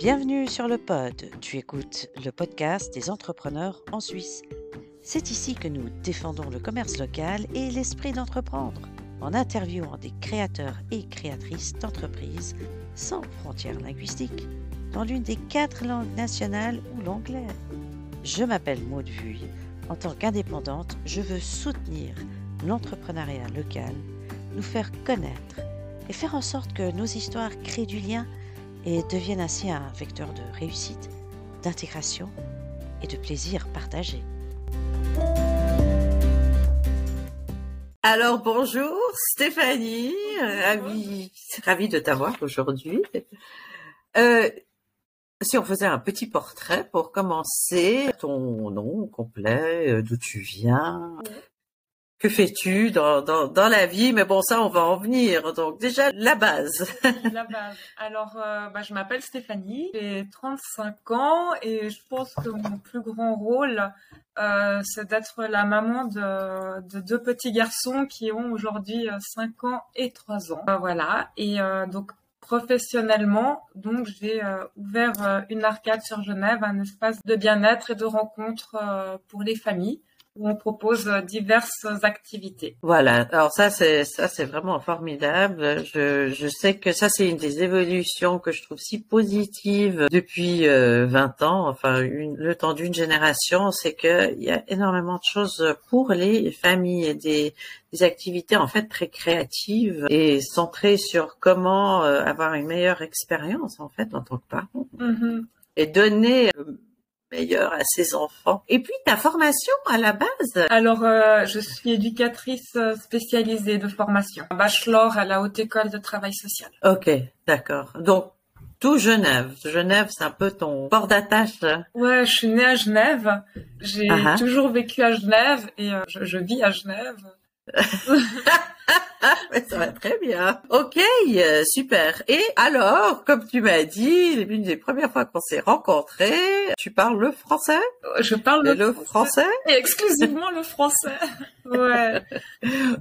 Bienvenue sur le pod. Tu écoutes le podcast des entrepreneurs en Suisse. C'est ici que nous défendons le commerce local et l'esprit d'entreprendre en interviewant des créateurs et créatrices d'entreprises sans frontières linguistiques dans l'une des quatre langues nationales ou l'anglais. Je m'appelle Maud Vuille. En tant qu'indépendante, je veux soutenir l'entrepreneuriat local, nous faire connaître et faire en sorte que nos histoires créent du lien et deviennent ainsi un vecteur de réussite, d'intégration et de plaisir partagé. Alors bonjour Stéphanie, ravi, ravi de t'avoir aujourd'hui. Euh, si on faisait un petit portrait pour commencer, ton nom complet, euh, d'où tu viens, que fais-tu dans, dans, dans, la vie? Mais bon, ça, on va en venir. Donc déjà, la base. la base. Alors, euh, bah, je m'appelle Stéphanie, j'ai 35 ans et je pense que mon plus grand rôle, euh, c'est d'être la maman de, de, deux petits garçons qui ont aujourd'hui 5 euh, ans et 3 ans. Euh, voilà. Et donc, professionnellement, donc j'ai ouvert une arcade sur Genève, un espace de bien-être et de rencontre pour les familles on propose euh, diverses activités. Voilà. Alors ça, c'est ça, c'est vraiment formidable. Je, je sais que ça, c'est une des évolutions que je trouve si positive depuis 20 euh, ans, enfin une, le temps d'une génération, c'est qu'il y a énormément de choses pour les familles et des, des activités en fait très créatives et centrées sur comment euh, avoir une meilleure expérience en fait en tant que parent. Mm-hmm. Et donner meilleur à ses enfants. Et puis ta formation à la base? Alors euh, je suis éducatrice euh, spécialisée de formation, bachelor à la Haute École de Travail Social. Ok, d'accord. Donc tout Genève. Genève, c'est un peu ton port d'attache. Ouais, je suis née à Genève. J'ai ah ah. toujours vécu à Genève et euh, je, je vis à Genève. ça va très bien. Ok, euh, super. Et alors, comme tu m'as dit, l'une des premières fois qu'on s'est rencontrés, tu parles le français? Je parle le, français. Et exclusivement le français. Ouais.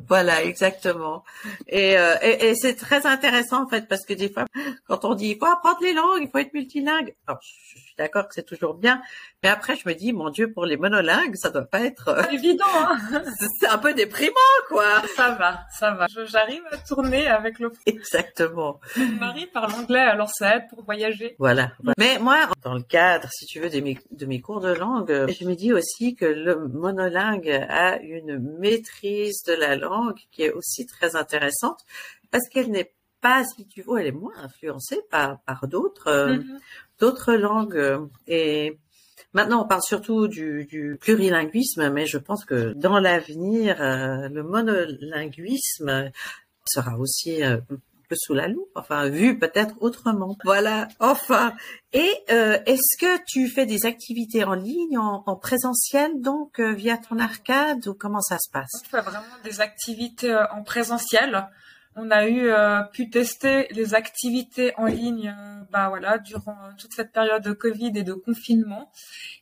voilà, exactement. Et, euh, et, et c'est très intéressant en fait parce que des fois, quand on dit il faut apprendre les langues, il faut être multilingue. Alors, je suis d'accord que c'est toujours bien, mais après je me dis mon Dieu, pour les monolingues, ça doit pas être euh, évident. Hein c'est un peu déprimant, quoi. Ça va, ça va. J'arrive à tourner avec le. Exactement. Mon mari parle anglais, alors ça aide pour voyager. Voilà. Mais moi, dans le cadre, si tu veux, de mes, de mes cours de langue, je me dis aussi que le monolingue a une maîtrise de la langue qui est aussi très intéressante parce qu'elle n'est pas, si tu veux, elle est moins influencée par, par d'autres, euh, mm-hmm. d'autres langues. Et maintenant, on parle surtout du, du, plurilinguisme, mais je pense que dans l'avenir, euh, le monolinguisme sera aussi euh, sous la loupe, enfin vu peut-être autrement. Voilà, enfin. Et euh, est-ce que tu fais des activités en ligne, en, présentiel, donc euh, via ton arcade, ou comment ça se passe? On fait vraiment des activités euh, en présentiel. On a eu pu tester les activités en ligne, bah voilà, durant toute cette période de Covid et de confinement.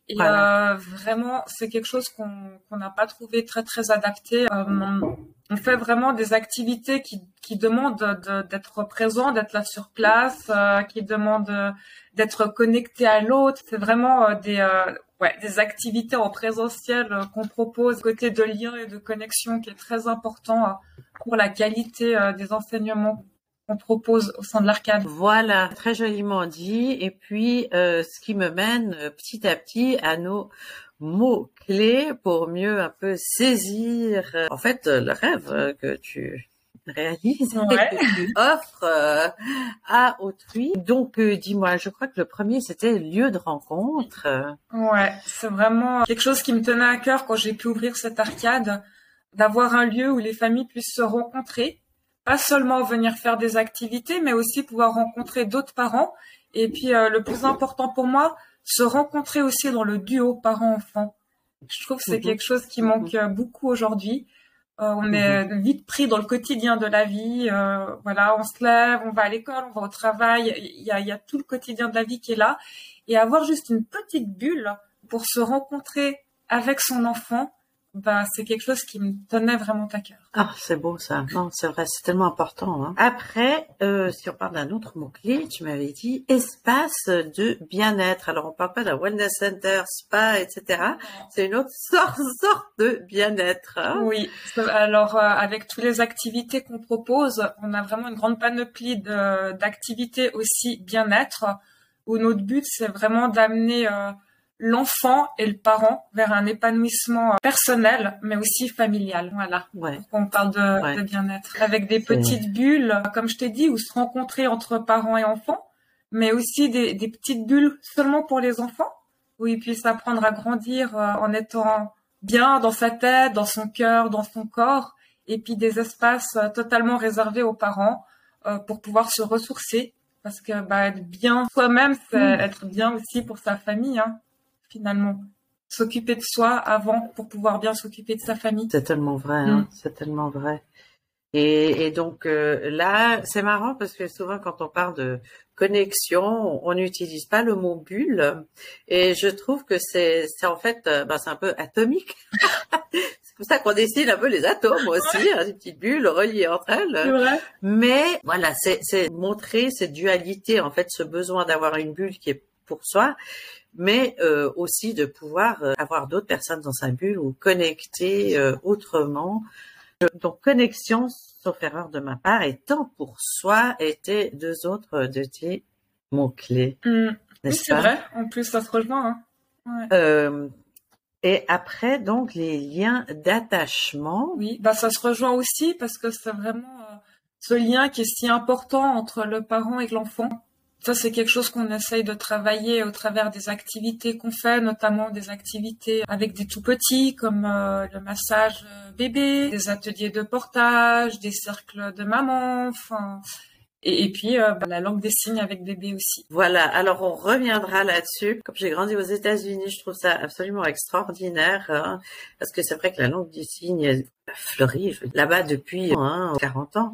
Et vraiment, c'est quelque chose qu'on n'a pas trouvé très très adapté on fait vraiment des activités qui, qui demandent d'être présent, d'être là sur place, euh, qui demandent d'être connecté à l'autre. C'est vraiment euh, des, euh, ouais, des activités en présentiel qu'on propose, côté de lien et de connexion, qui est très important pour la qualité des enseignements qu'on propose au sein de l'arcade. Voilà, très joliment dit. Et puis, ce qui me mène petit à petit à nos mots clés pour mieux un peu saisir euh, en fait le rêve euh, que tu réalises et que tu offres euh, à autrui. Donc dis-moi, je crois que le premier c'était lieu de rencontre. Ouais, c'est vraiment quelque chose qui me tenait à cœur quand j'ai pu ouvrir cette arcade, d'avoir un lieu où les familles puissent se rencontrer, pas seulement venir faire des activités, mais aussi pouvoir rencontrer d'autres parents. Et puis le plus important pour moi, se rencontrer aussi dans le duo parent-enfant. Je trouve que c'est mhm. quelque chose qui manque euh, beaucoup aujourd'hui. Euh, on est mhm. vite pris dans le quotidien de la vie. Euh, voilà, on se lève, on va à l'école, on va au travail. Il y a, il y a tout le quotidien de la vie qui est là. Et avoir juste une petite bulle pour se rencontrer avec son enfant, bah, c'est quelque chose qui me tenait vraiment à cœur. Ah, c'est beau ça. Non, c'est vrai, c'est tellement important. Hein. Après, euh, si on parle d'un autre mot-clé, tu m'avais dit espace de bien-être. Alors, on parle pas d'un wellness center, spa, etc. C'est une autre sorte, sorte de bien-être. Hein. Oui. Alors, euh, avec toutes les activités qu'on propose, on a vraiment une grande panoplie d'activités aussi bien-être, où notre but, c'est vraiment d'amener... Euh, l'enfant et le parent vers un épanouissement personnel, mais aussi familial. Voilà. Ouais. On parle de, bien-être avec des petites bulles, comme je t'ai dit, où se rencontrer entre parents et enfants, mais aussi des, petites bulles seulement pour les enfants, où ils puissent apprendre à grandir euh, en étant bien dans sa tête, dans son cœur, dans son corps, et puis des espaces euh, totalement réservés aux parents euh, pour pouvoir se ressourcer. Parce que bah, être bien soi-même, c'est mmh. être bien aussi pour sa famille. Hein finalement. S'occuper de soi avant pour pouvoir bien s'occuper de sa famille. C'est tellement vrai, hein. mm. c'est tellement vrai. Et, donc euh, là, c'est marrant parce que souvent quand on parle de connexion, on n'utilise pas le mot bulle. Et je trouve que c'est, en fait, ben, c'est un peu atomique. c'est pour ça qu'on dessine un peu les atomes aussi, hein, des petites bulles reliées entre elles. Vrai. Mais voilà, c'est montrer cette dualité, en fait, ce besoin d'avoir une bulle qui est pour soi mais euh, aussi de pouvoir euh, avoir d'autres personnes dans sa bulle ou connecter euh, autrement. Donc connexion, sauf erreur de ma part, et temps pour soi étaient deux autres de tes mots-clés. Mmh. Oui, c'est vrai. En plus, ça se rejoint. Hein. et après, donc, les liens d'attachement. Oui, bah, ça se rejoint aussi parce que c'est vraiment ce lien qui est si important entre le parent et l'enfant. Ça, c'est quelque chose qu'on essaye de travailler au travers des activités qu'on fait, notamment des activités avec des tout petits, comme euh, le massage euh, bébé, des ateliers de portage, des cercles de maman, enfin. Et, puis euh, bah, la langue des signes avec bébé aussi. Voilà, alors on reviendra là-dessus. Comme j'ai grandi aux États-Unis, je trouve ça absolument extraordinaire, hein, parce que c'est vrai que la langue des signes fleurit là-bas depuis hein, 40 ans.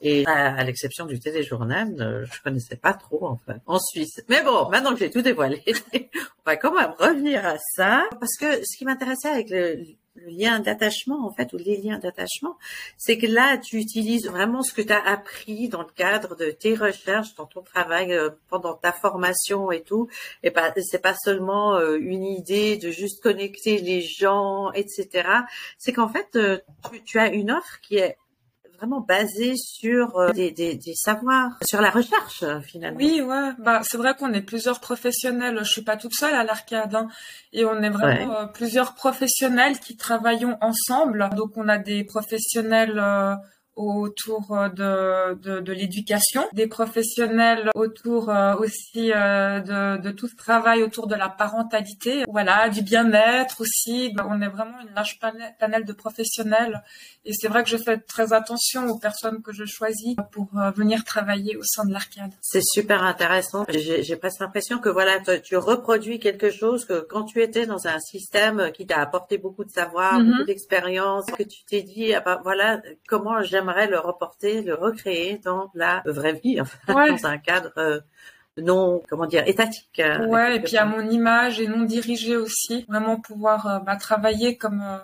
Et à, l'exception du téléjournal, euh, je connaissais pas trop en fait en Suisse. Mais bon, maintenant que j'ai tout dévoilé, on va quand même revenir à ça parce que ce qui m'intéressait avec le, lien d'attachement en fait ou les liens d'attachement, c'est que là tu utilises vraiment ce que tu as appris dans le cadre de tes recherches, dans ton travail, euh, pendant ta formation et tout. Et pas c'est pas seulement euh, une idée de juste connecter les gens, etc. C'est qu'en fait tu, tu as une offre qui est vraiment basé sur euh, des, des, des, savoirs, sur la recherche euh, finalement. Oui, ouais. Bah, c'est vrai qu'on est plusieurs professionnels. Je suis pas toute seule à l'arcade, hein, et on est vraiment euh, plusieurs professionnels qui travaillons ensemble. Donc on a des professionnels autour euh, de, de, de l'éducation, des professionnels autour euh, aussi euh, de, de, tout ce travail autour de la parentalité, voilà, du bien-être aussi. On est vraiment une large panel de professionnels et c'est vrai que je fais très attention aux personnes que je choisis pour venir travailler au sein de l'arcade. C'est super intéressant. J'ai presque l'impression que voilà, tu reproduis quelque chose que quand tu étais dans un système qui t'a apporté beaucoup de savoir, mm-hmm. beaucoup d'expérience, que tu t'es dit, ah ben, voilà, comment j'aime j'aimerais le reporter, le recréer dans la vraie vie, enfin, dans un cadre euh, non, comment dire, étatique. Euh, ouais, et puis à mon image et non dirigé aussi, vraiment pouvoir euh, bah, travailler comme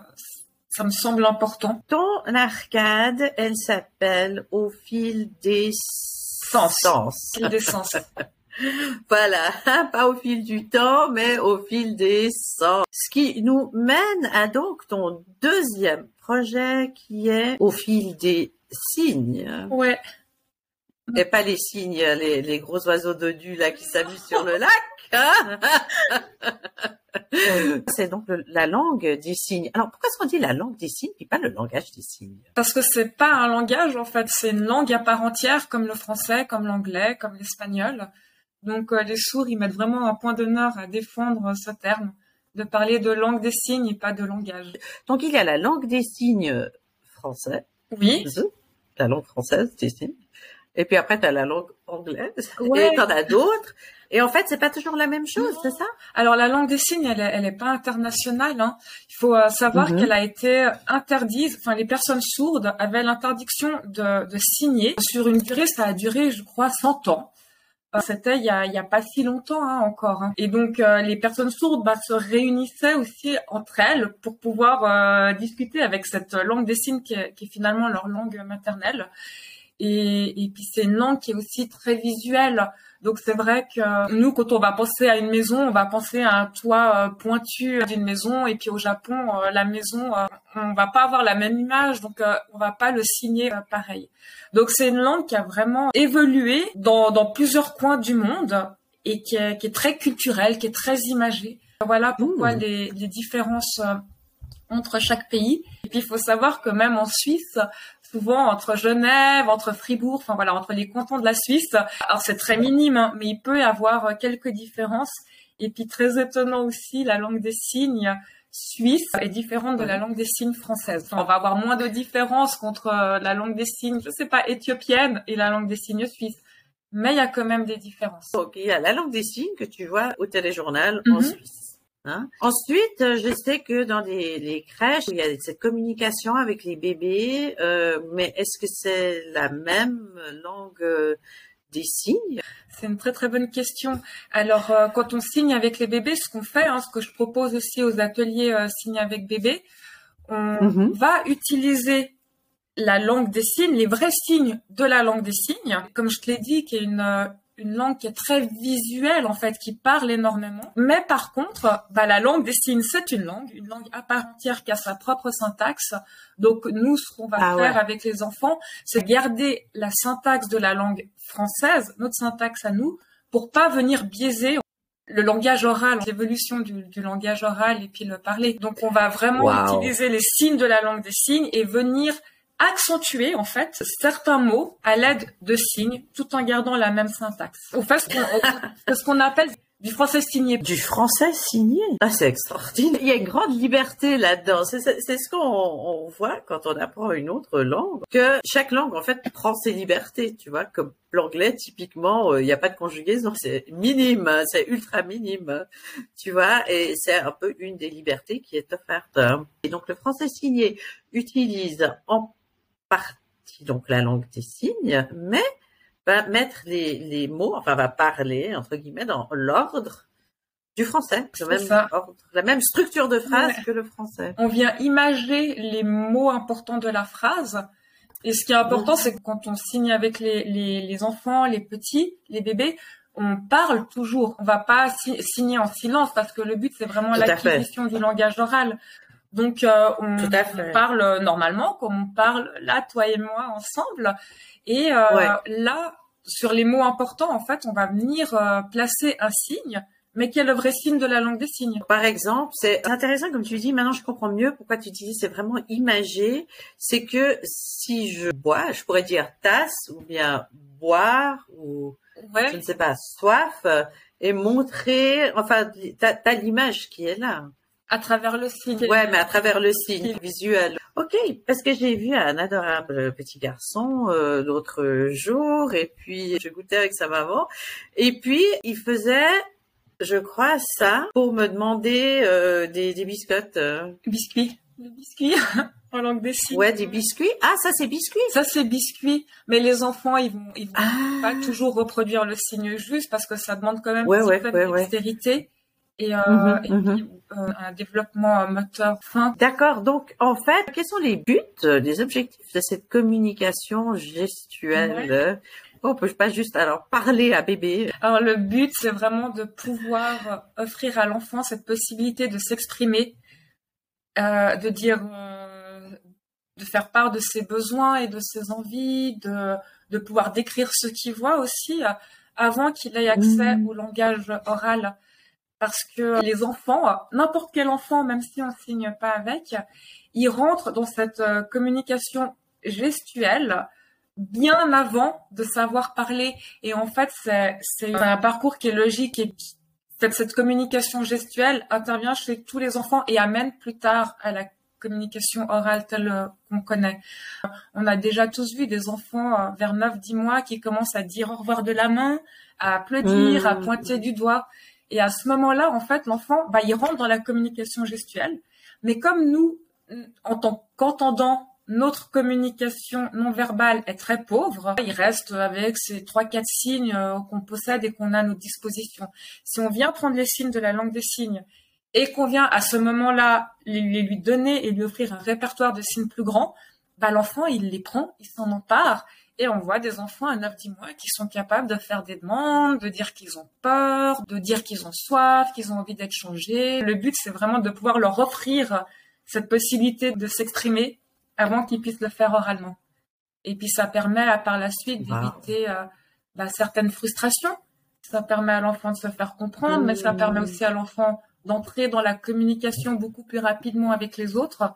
ça me semble important. Ton arcade, elle s'appelle Au fil des sens. Fil des sens. voilà, pas au fil du temps, mais au fil des sens. Ce qui nous mène à donc ton deuxième projet qui est au fil des signes. Ouais. Et pas les signes, les, gros oiseaux dodus là qui s'amusent sur le lac. Hein. c'est donc la langue des signes. Alors pourquoi est-ce qu'on dit la langue des signes et pas le langage des signes? Parce que c'est pas un langage en fait, c'est une langue à part entière comme le français, comme l'anglais, comme l'espagnol. Donc euh, les sourds ils mettent vraiment un point d'honneur à défendre ce terme, de parler de langue des signes et pas de langage. Donc il y a la langue des signes français. Oui la langue française, tu sais. Et puis après, tu as la langue anglaise. Et tu en as d'autres. Et en fait, c'est pas toujours la même chose, c'est ça? Alors la langue des signes, elle, elle est pas internationale. Hein. Il faut euh, savoir mhm. qu'elle a été interdite. Enfin, les personnes sourdes avaient l'interdiction de, de signer sur une durée. Ça a duré, je crois, 100 ans. C'était il y a, y a pas si longtemps hein, encore. Hein. Et donc les personnes sourdes bah, se réunissaient aussi entre elles pour pouvoir discuter avec cette langue des signes qui est, qui est finalement leur langue maternelle. Et, et puis c'est une langue qui est aussi très visuelle. Donc c'est vrai que nous, quand on va penser à une maison, on va penser à un toit euh, pointu d'une maison. Et puis au Japon, euh, la maison, euh, on va pas avoir la même image, donc on va pas le signer pareil. Donc c'est une langue qui a vraiment évolué dans, dans plusieurs coins du monde et qui est, qui est très culturelle, qui est très imagée. Voilà pourquoi les, les différences entre chaque pays. Et puis il faut savoir que même en Suisse, souvent entre Genève, entre Fribourg, enfin voilà, entre les cantons de la Suisse. Alors c'est très minime, hein, mais il peut y avoir euh, quelques différences. Et puis très étonnant aussi, la langue des signes suisse est différente de la langue des signes française. on va avoir moins de différences contre euh, la langue des signes, je sais pas, éthiopienne et la langue des signes suisse. Mais il y a quand même des différences. Donc, il y a la langue des signes que tu vois au téléjournal en mhm. Suisse. Hein? Ensuite, euh, je sais que dans les, crèches, il y a cette communication avec les bébés, euh, mais est-ce que c'est la même langue euh, des signes? C'est une très très bonne question. Alors, quand on signe avec les bébés, ce qu'on fait, hein, ce que je propose aussi aux ateliers signe avec bébé, on mm-hmm. va utiliser la langue des signes, les vrais signes de la langue des signes, comme je te l'ai dit, qui est une une langue qui est très visuelle en fait, qui parle énormément. Mais par contre, bah, la langue des signes, c'est une langue, une langue à part entière qui a sa propre syntaxe. Donc nous, ce qu'on va ah faire avec les enfants, c'est garder la syntaxe de la langue française, notre syntaxe à nous, pour pas venir biaiser le langage oral, l'évolution du, langage oral et puis le parler. Donc on va vraiment utiliser les signes de la langue des signes et venir accentuer en fait certains mots à l'aide de signes tout en gardant la même syntaxe. On fait ce qu'on appelle du français signé. Du français signé Ah, c'est extraordinaire. Il y a une grande liberté là-dedans. C'est ce qu'on voit quand on apprend une autre langue, que chaque langue, en fait, prend ses libertés, tu vois, comme l'anglais, typiquement, euh, il n'y a pas de conjugaison, c'est minime, hein, c'est ultra minime, tu vois, et c'est un peu une des libertés qui est offerte. Et donc, le français signé utilise en partie donc la langue des signes, mais va mettre les, les mots, enfin va parler entre guillemets dans l'ordre du français, le même ordre, la même structure de phrase que le français. On vient imager les mots importants de la phrase. Et ce qui est important, c'est que quand on signe avec les, les, les, enfants, les petits, les bébés, on parle toujours. On va pas signer en silence parce que le but, c'est vraiment l'acquisition du langage oral. Donc, euh, on, parle normalement, comme on parle là, toi et moi, ensemble. Et euh, là, sur les mots importants, en fait, on va venir euh, placer un signe, mais qui est le vrai signe de la langue des signes? Par exemple, c'est intéressant, comme tu dis, maintenant je comprends mieux pourquoi tu dis c'est vraiment imagé. C'est que si je bois, je pourrais dire tasse ou bien boire ou je ne sais pas, soif, et montrer, enfin, t'as as, l'image qui est là. À travers le signe. Ouais, mais à travers le signe visuel. Ok, parce que j'ai vu un adorable petit garçon euh, l'autre jour, et puis je goûtais avec sa maman, et puis il faisait, je crois, ça pour me demander euh, des, des biscottes. Euh. Biscuits. Des biscuits en langue des signes. Ouais, des biscuits. Ah, ça c'est biscuits. Ça c'est biscuits. Mais les enfants, ils vont, ils vont ah. pas toujours reproduire le signe juste parce que ça demande quand même ouais, un petit peu de dextérité et, euh, mhm, et mhm. Euh, un développement moteur fin. D'accord. Donc, en fait, quels sont les buts, les objectifs de cette communication gestuelle? On peut pas juste alors parler à bébé. Alors le but, c'est vraiment de pouvoir offrir à l'enfant cette possibilité de s'exprimer, euh, de dire, euh, de faire part de ses besoins et de ses envies, de, de pouvoir décrire ce qu'il voit aussi euh, avant qu'il ait accès mmh. au langage oral parce que les enfants, n'importe quel enfant, même si on signe pas avec, ils rentrent dans cette euh, communication gestuelle bien avant de savoir parler. Et en fait, c'est un parcours qui est logique et fait, cette communication gestuelle intervient chez tous les enfants et amène plus tard à la communication orale telle euh, qu'on connaît. On a déjà tous vu des enfants euh, vers 9-10 mois qui commencent à dire au revoir de la main, à applaudir, à mmh. pointer du doigt. Et à ce moment-là, en fait, l'enfant, bah, il rentre dans la communication gestuelle. Mais comme nous, en tant qu'entendants, notre communication non verbale est très pauvre, il reste avec ces trois quatre signes euh, qu'on possède et qu'on a à notre disposition. Si on vient prendre les signes de la langue des signes et qu'on vient à ce moment-là les, lui donner et lui offrir un répertoire de signes plus grand, bah l'enfant il les prend, il s'en empare et on voit des enfants à 9-10 mois qui sont capables de faire des demandes, de dire qu'ils ont peur, de dire qu'ils ont soif, qu'ils ont envie d'être changés. Le but c'est vraiment de pouvoir leur offrir cette possibilité de s'exprimer avant qu'ils puissent le faire oralement. Et puis ça permet par la suite d'éviter euh, bah, certaines frustrations. Ça permet à l'enfant de se faire comprendre, mais ça permet aussi à l'enfant d'entrer dans la communication beaucoup plus rapidement avec les autres.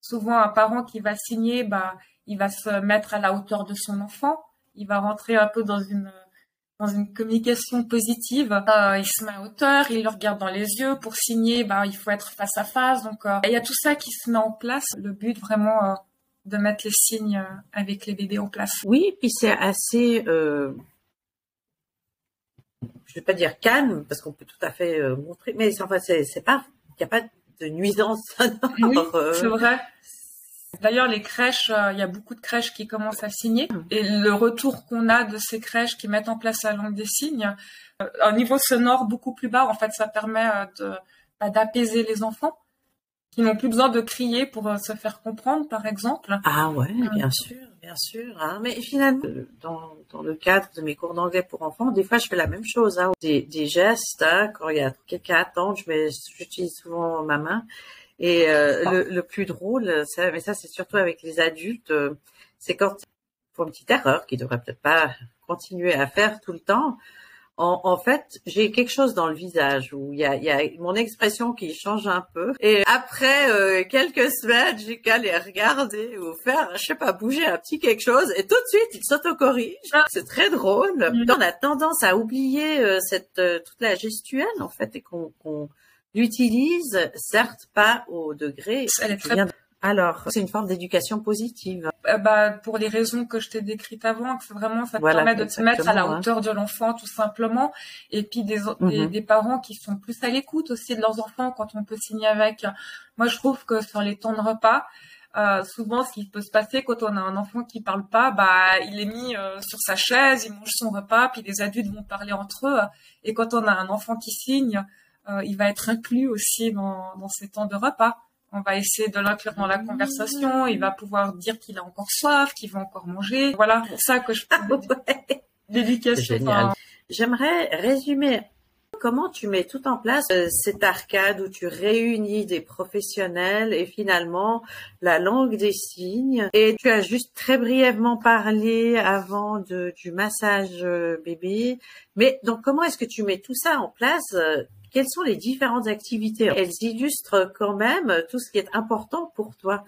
Souvent, un parent qui va signer, bah, il va se mettre à la hauteur de son enfant. Il va rentrer un peu dans une dans une communication positive. Euh, il se met à hauteur, il le regarde dans les yeux. Pour signer, bah, il faut être face à face. Donc, euh, il y a tout ça qui se met en place. Le but vraiment euh, de mettre les signes avec les bébés en place. Oui, puis c'est assez, je vais pas dire calme parce qu'on peut tout à fait montrer, mais enfin c'est pas, il n'y a pas de nuisance Oui, c'est vrai. D'ailleurs, les crèches, euh, il y a beaucoup de crèches qui commencent à signer. Et le retour qu'on a de ces crèches qui mettent en place la langue des signes, euh, un niveau sonore beaucoup plus bas, en fait, ça permet euh, bah, d'apaiser les enfants qui n'ont plus besoin de crier pour se faire comprendre, par exemple. Ah ouais, bien sûr, bien sûr. Hein. Mais finalement, dans, le cadre de mes cours d'anglais pour enfants, des fois, je fais la même chose. Hein. Des, gestes, hein, quand il y a quelqu'un à attendre, j'utilise souvent ma main et euh, ah. le, le, plus drôle, ça, mais ça c'est surtout avec les adultes, euh, c'est quand ils font une petite erreur qu'ils devraient peut-être pas continuer à faire tout le temps. En, en fait, j'ai quelque chose dans le visage où il y a, y a, mon expression qui change un peu. Et après euh, quelques semaines, j'ai qu'à les regarder ou faire, je sais pas, bouger un petit quelque chose, et tout de suite, ils s'autocorrigent. Ah. C'est très drôle. Mm. On a tendance à oublier cette toute la gestuelle en fait, et qu'on l'utilise, certes pas au degré. Elle est très... Alors, c'est une forme d'éducation positive. Euh, bah, pour les raisons que je t'ai décrites avant, que vraiment ça permet de se mettre à la hein. hauteur de l'enfant tout simplement, et puis des, des, mhm. parents qui sont plus à l'écoute aussi de leurs enfants quand on peut signer avec. Moi, je trouve que sur les temps de repas, euh, souvent, ce qui peut se passer quand on a un enfant qui parle pas, bah, il est mis euh, sur sa chaise, il mange son repas, puis les adultes vont parler entre eux. Et quand on a un enfant qui signe, il va être inclus aussi dans, dans ces temps de repas. On va essayer de l'inclure dans la conversation. Il va pouvoir dire qu'il a encore soif, qu'il va encore manger. Voilà, pour ça que je parle d'éducation. J'aimerais résumer comment tu mets tout en place euh, cette arcade où tu réunis des professionnels et finalement la langue des signes? Et tu as juste très brièvement parlé avant de, du massage euh, bébé. Mais donc comment est-ce que tu mets tout ça en place quelles sont les différentes activités? Elles illustrent quand même tout ce qui est important pour toi.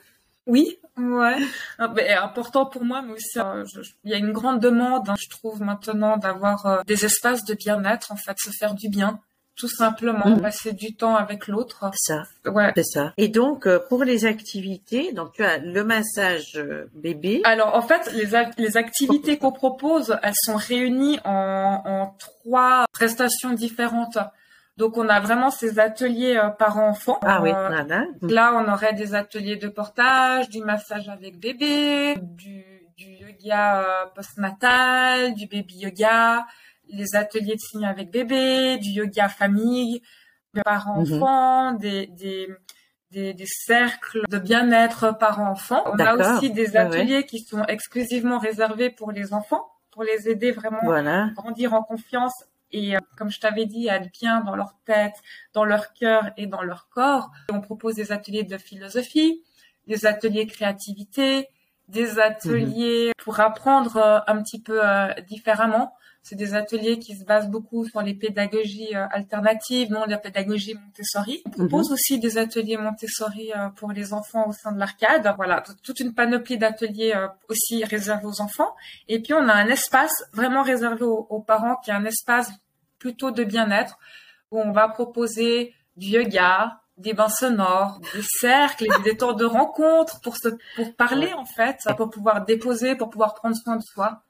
Oui, ouais, ah, important pour moi, mais aussi euh, il y a une grande demande, hein, je trouve maintenant, d'avoir euh, des espaces de bien-être, en fait, se faire du bien, tout simplement, mhm. passer du temps avec l'autre. Ça, ouais, c'est ça. Et donc euh, pour les activités, donc tu as le massage bébé. Alors en fait, les, les activités qu'on propose, elles sont réunies en, en trois prestations différentes. Donc on a vraiment ces ateliers euh, parents-enfants. Ah oui, euh, Là, on aurait des ateliers de portage, du massage avec bébé, du, du yoga euh, postnatal, du baby yoga, les ateliers de signes avec bébé, du yoga famille, parents-enfants, mhm. des, des des, des, cercles de bien-être parents-enfants. On a aussi des ateliers qui sont exclusivement réservés pour les enfants, pour les aider vraiment à grandir en confiance et euh, comme je t'avais dit, être bien dans leur tête, dans leur cœur et dans leur corps. On propose des ateliers de philosophie, des ateliers créativité, des ateliers pour apprendre euh, un petit peu euh, différemment. C'est des ateliers qui se basent beaucoup sur les pédagogies alternatives, non la pédagogie Montessori. On propose mhm. aussi des ateliers Montessori pour les enfants au sein de l'arcade. Voilà, toute une panoplie d'ateliers aussi réservés aux enfants. Et puis on a un espace vraiment réservé aux, aux parents, qui est un espace plutôt de bien-être où on va proposer du yoga, des bains sonores, des cercles, des temps de rencontre pour se, pour parler en fait, pour pouvoir déposer, pour pouvoir prendre soin de soi.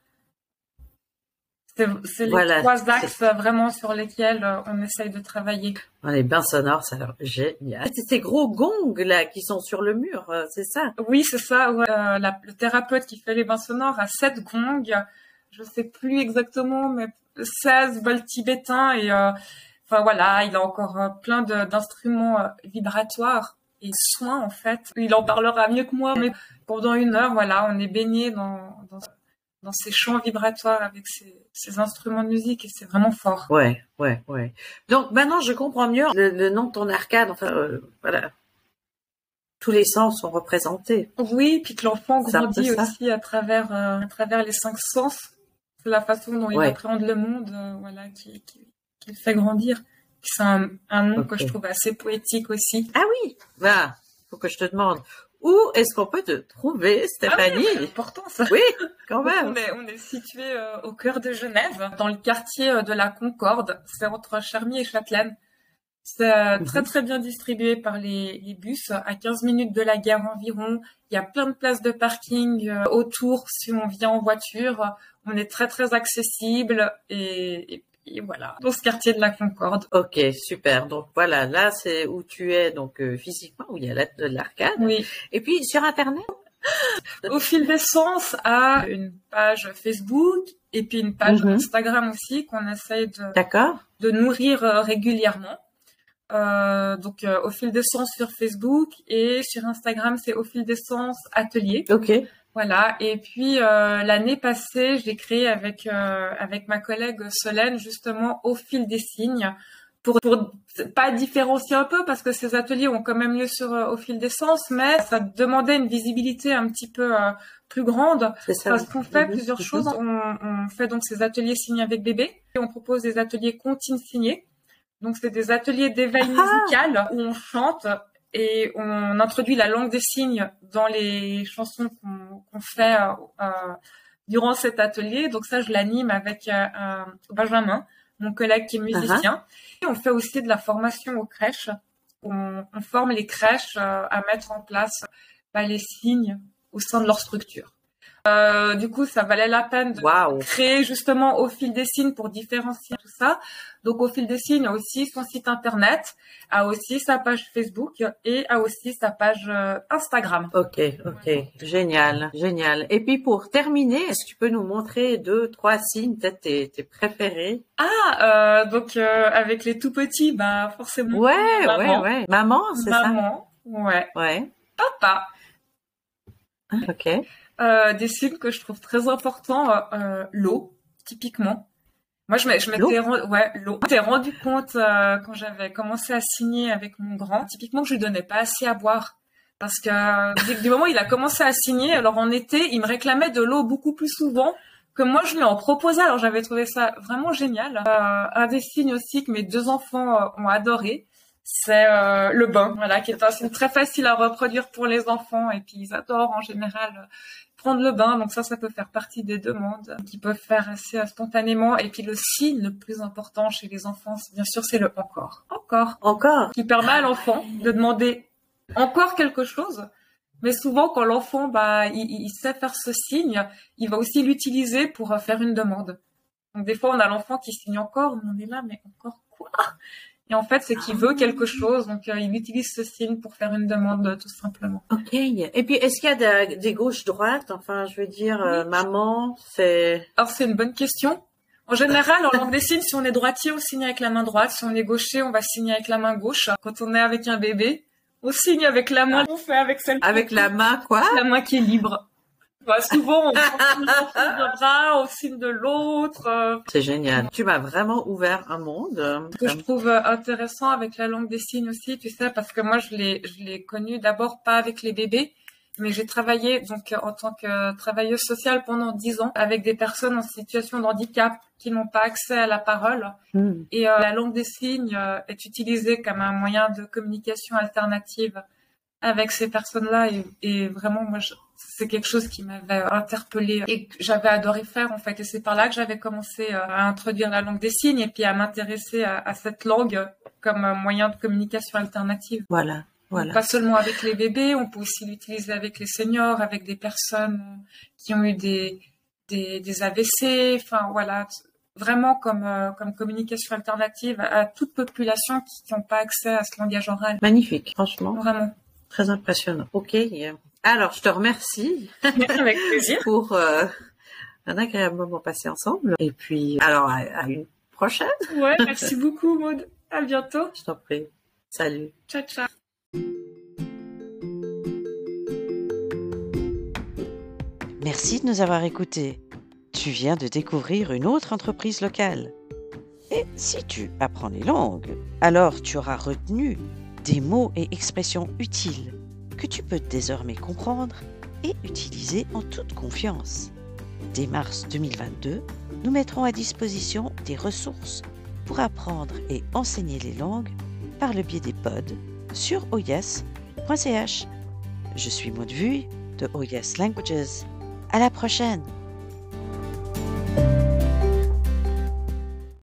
C'est les trois axes vraiment sur lesquels euh, on essaye de travailler. Les bains sonores, ça a l'air génial. C'est ces gros gongs là qui sont sur le mur, euh, c'est ça? Oui, c'est ça. Euh, le thérapeute qui fait les bains sonores a sept gongs. Je sais plus exactement, mais 16 vols tibétains et enfin voilà, il a encore plein d'instruments vibratoires et soins en fait. Il en parlera mieux que moi, mais pendant une heure, voilà, on est baigné dans, dans ces champs vibratoires avec ces, instruments de musique et c'est vraiment fort. Ouais, ouais, ouais. Donc maintenant je comprends mieux le, nom de ton arcade. Enfin euh, voilà, tous les sens sont représentés. Oui, puis que l'enfant grandit aussi à travers euh, à travers les cinq sens. C'est la façon dont il appréhende le monde, euh, voilà, qui, qui, le fait grandir. C'est un, nom que je trouve assez poétique aussi. Ah oui, bah, faut que je te demande où est-ce qu'on peut te trouver, Stéphanie ah oui, important ça. Oui, quand même. on, est, on est situé euh, au cœur de Genève, dans le quartier euh, de la Concorde. C'est entre Charmy et Châtelaine. C'est euh, mhm. très très bien distribué par les, les, bus. À 15 minutes de la gare environ, il y a plein de places de parking autour si on vient en voiture. On est très très accessible et, et voilà, dans ce quartier de la Concorde. Ok, super. Donc voilà, là c'est où tu es donc euh, physiquement, où il y a de l'arcade. Oui. Et puis sur Internet Au fil des sens, à une page Facebook et puis une page mhm. Instagram aussi qu'on essaye de, de nourrir euh, régulièrement. Euh, donc au fil des sens sur Facebook et sur Instagram c'est au fil des sens atelier. Ok. Voilà. Et puis euh, l'année passée, j'ai créé avec euh, avec ma collègue Solène justement au fil des signes pour pour pas différencier un peu parce que ces ateliers ont quand même lieu sur euh, au fil des sens, mais ça demandait une visibilité un petit peu plus grande parce qu'on fait mhm. plusieurs choses. On, on, fait donc ces ateliers signés avec bébé et on propose des ateliers comptines signés. Donc c'est des ateliers d'éveil ah musical où on chante et on introduit la langue des signes dans les chansons qu'on fait euh, euh, durant cet atelier. Donc ça, je l'anime avec euh, Benjamin, mon collègue qui est musicien. Uh-huh. Et on fait aussi de la formation aux crèches. On, on forme les crèches à mettre en place bah, les signes au sein de leur structure. Euh, du coup, ça valait la peine de créer justement au fil des signes pour différencier tout ça. Donc, au fil des signes a aussi son site internet, a aussi sa page Facebook et a aussi sa page euh, Instagram. Ok, ok, génial, génial. Et puis pour terminer, est-ce que tu peux nous montrer deux, trois signes, peut-être tes, tes préférés? Ah, euh, donc avec les tout petits, bah forcément. Ouais, ouais, ouais. Maman, c'est ça? Maman, ouais. Ouais. Papa. Ok. Euh, des signes que je trouve très importants, euh, euh, l'eau, typiquement. Moi, je m'étais ouais, l'eau. rendu compte quand j'avais commencé à signer avec mon grand, typiquement que je lui donnais pas assez à boire. Parce que du moment où il a commencé à signer, alors en été, il me réclamait de l'eau beaucoup plus souvent que moi je lui en proposais. Alors j'avais trouvé ça vraiment génial. un des signes aussi que mes deux enfants ont adoré, c'est le bain, voilà, qui est un signe très facile à reproduire pour les enfants et puis ils adorent en général prendre le bain. Donc ça, ça peut faire partie des demandes qui peuvent faire assez spontanément. Et puis le signe le plus important chez les enfants, bien sûr, c'est le encore. Encore. Encore. Qui permet à l'enfant de demander encore quelque chose. Mais souvent, quand l'enfant, bah, il, sait faire ce signe, il va aussi l'utiliser pour faire une demande. Donc des fois, on a l'enfant qui signe encore, on est là, mais encore quoi? Et en fait, c'est qu'il veut quelque chose, donc euh, il utilise ce signe pour faire une demande, tout simplement. Ok. Et puis, est-ce qu'il y a des gauches-droites Enfin, je veux dire, euh, maman, c'est... Alors, c'est une bonne question. En général, en langue des signes, si on est droitier, on signe avec la main droite. Si on est gaucher, on va signer avec la main gauche. Quand on est avec un bébé, on signe avec la main. On fait avec celle. Avec la main quoi? La main qui est libre. Bah, souvent, on d'un bras, on signe de l'autre. Euh. C'est génial. Tu m'as vraiment ouvert un monde. Ce que je trouve euh, intéressant avec la langue des signes aussi, tu sais, parce que moi, je l'ai, je l'ai connu d'abord pas avec les bébés, mais j'ai travaillé donc en tant que travailleuse sociale pendant dix ans avec des personnes en situation de handicap qui n'ont pas accès à la parole. Hmm. Et euh, la langue des signes est utilisée comme un moyen de communication alternative avec ces personnes-là et, et vraiment moi c'est quelque chose qui m'avait interpellée et que j'avais adoré faire en fait et c'est par là que j'avais commencé euh, à introduire la langue des signes et puis à m'intéresser à, à, cette langue comme moyen de communication alternative. Voilà. Voilà. Pas seulement avec les bébés, on peut aussi l'utiliser avec les seniors, avec des personnes qui ont eu des, des, des AVC, enfin voilà, vraiment comme comme communication alternative à, toute population qui n'ont pas accès à ce langage oral. Magnifique, franchement. Vraiment. Très impressionnant. Ok. Alors, je te remercie. Avec plaisir. pour un agréable moment passé ensemble. Et puis, alors, à, une prochaine. Ouais, merci beaucoup, Maud. À bientôt. Je t'en prie. Salut. Ciao, ciao. Merci de nous avoir écoutés. Tu viens de découvrir une autre entreprise locale. Et si tu apprends les langues, alors tu auras retenu des mots et expressions utiles que tu peux désormais comprendre et utiliser en toute confiance. Dès mars 2022, nous mettrons à disposition des ressources pour apprendre et enseigner les langues par le biais des pods sur oyes.ch. Je suis Maud Vuille de Oyes Languages. À la prochaine!